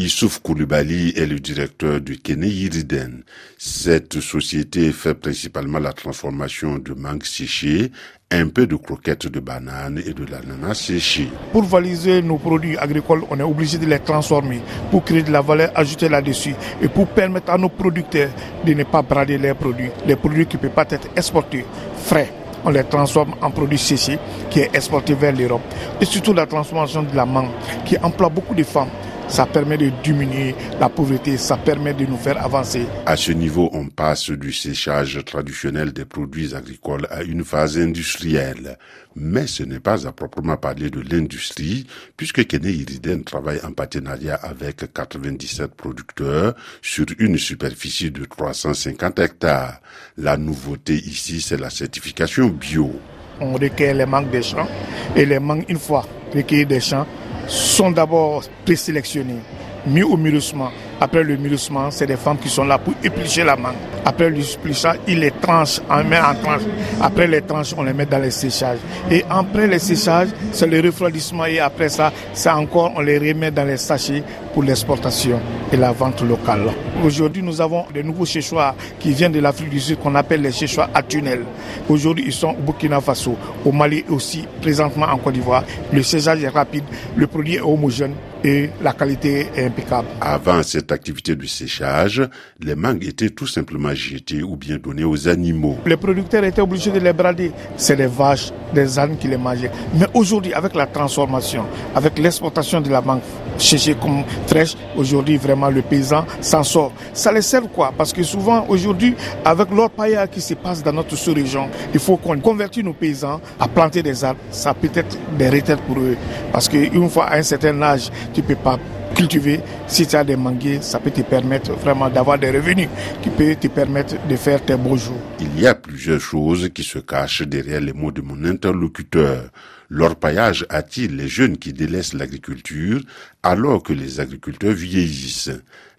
Issouf Koulibaly est le directeur du Kene Yiriden. Cette société fait principalement la transformation de mangue séché, un peu de croquettes de banane et de l'ananas séché. Pour valiser nos produits agricoles, on est obligé de les transformer pour créer de la valeur ajoutée là-dessus et pour permettre à nos producteurs de ne pas brader leurs produits. Les produits qui ne peuvent pas être exportés frais on les transforme en produits séchés qui est exporté vers l'Europe. Et surtout la transformation de la mangue qui emploie beaucoup de femmes ça permet de diminuer la pauvreté, ça permet de nous faire avancer. À ce niveau, on passe du séchage traditionnel des produits agricoles à une phase industrielle. Mais ce n'est pas à proprement parler de l'industrie, puisque Kene Iriden travaille en partenariat avec 97 producteurs sur une superficie de 350 hectares. La nouveauté ici, c'est la certification bio. On requiert les manques des champs et les manques, une fois recueillis des champs, sont d'abord présélectionnés, mis au mûrissement. Après le mûrissement, c'est des femmes qui sont là pour éplucher la mangue. Après l'épluchage, ils les tranchent, on met en tranches. Après les tranches, on les met dans les séchages. Et après les séchages, c'est le refroidissement et après ça, c'est encore, on les remet dans les sachets pour l'exportation et la vente locale. Aujourd'hui, nous avons des nouveaux chéchois qui viennent de l'Afrique du Sud qu'on appelle les chéchois à tunnel. Aujourd'hui, ils sont au Burkina Faso, au Mali aussi, présentement en Côte d'Ivoire. Le séchage est rapide, le produit est homogène et la qualité est impeccable. Avant cette activité de séchage, les mangues étaient tout simplement jetées ou bien données aux animaux. Les producteurs étaient obligés de les brader. C'est les vaches, des ânes qui les mangeaient. Mais aujourd'hui, avec la transformation, avec l'exportation de la mangue séchée comme fraîche, aujourd'hui vraiment le paysan s'en sort. Ça les sert quoi? Parce que souvent aujourd'hui, avec paillard qui se passe dans notre sous-région, il faut qu'on convertisse nos paysans à planter des arbres. Ça peut être des retraites pour eux. Parce qu'une fois à un certain âge, tu peux pas cultiver. Si tu as des manguiers, ça peut te permettre vraiment d'avoir des revenus qui peut te permettre de faire tes beaux jours. Il y a plusieurs choses qui se cachent derrière les mots de mon interlocuteur. L'orpaillage attire les jeunes qui délaissent l'agriculture alors que les agriculteurs vieillissent.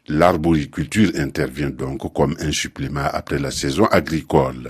L'arboriculture intervient donc comme un supplément après la saison agricole.